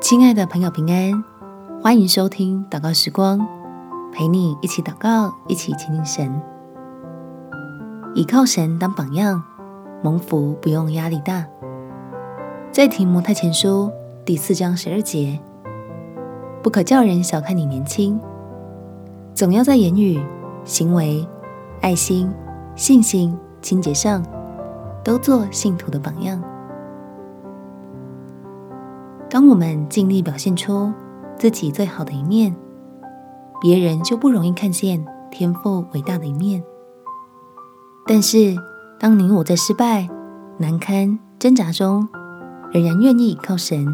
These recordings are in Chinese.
亲爱的朋友，平安！欢迎收听祷告时光，陪你一起祷告，一起亲近神，倚靠神当榜样，蒙福不用压力大。在提摩太前书第四章十二节，不可叫人小看你年轻，总要在言语、行为、爱心、信心、清洁上，都做信徒的榜样。当我们尽力表现出自己最好的一面，别人就不容易看见天赋伟大的一面。但是，当你我在失败、难堪、挣扎中，仍然愿意倚靠神，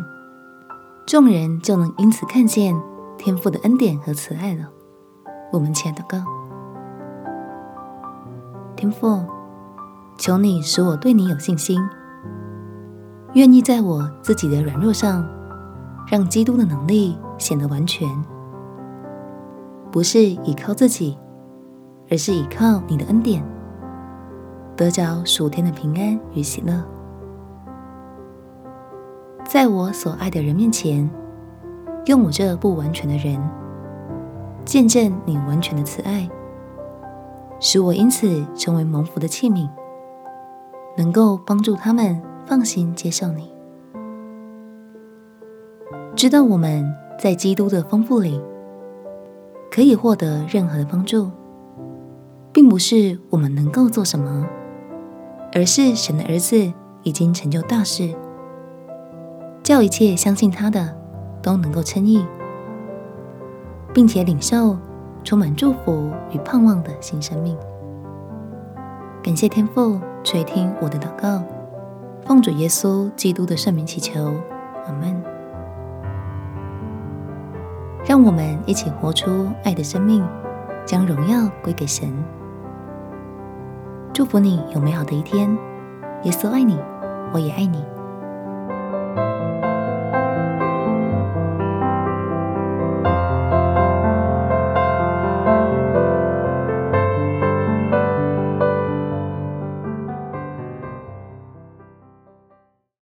众人就能因此看见天赋的恩典和慈爱了。我们且祷告：天赋，求你使我对你有信心。愿意在我自己的软弱上，让基督的能力显得完全，不是依靠自己，而是依靠你的恩典，得着属天的平安与喜乐。在我所爱的人面前，用我这不完全的人，见证你完全的慈爱，使我因此成为蒙福的器皿，能够帮助他们。放心接受你，知道我们在基督的丰富里可以获得任何的帮助，并不是我们能够做什么，而是神的儿子已经成就大事，叫一切相信他的都能够称义，并且领受充满祝福与盼望的新生命。感谢天父垂听我的祷告。奉主耶稣基督的圣名祈求，阿门。让我们一起活出爱的生命，将荣耀归给神。祝福你有美好的一天。耶稣爱你，我也爱你。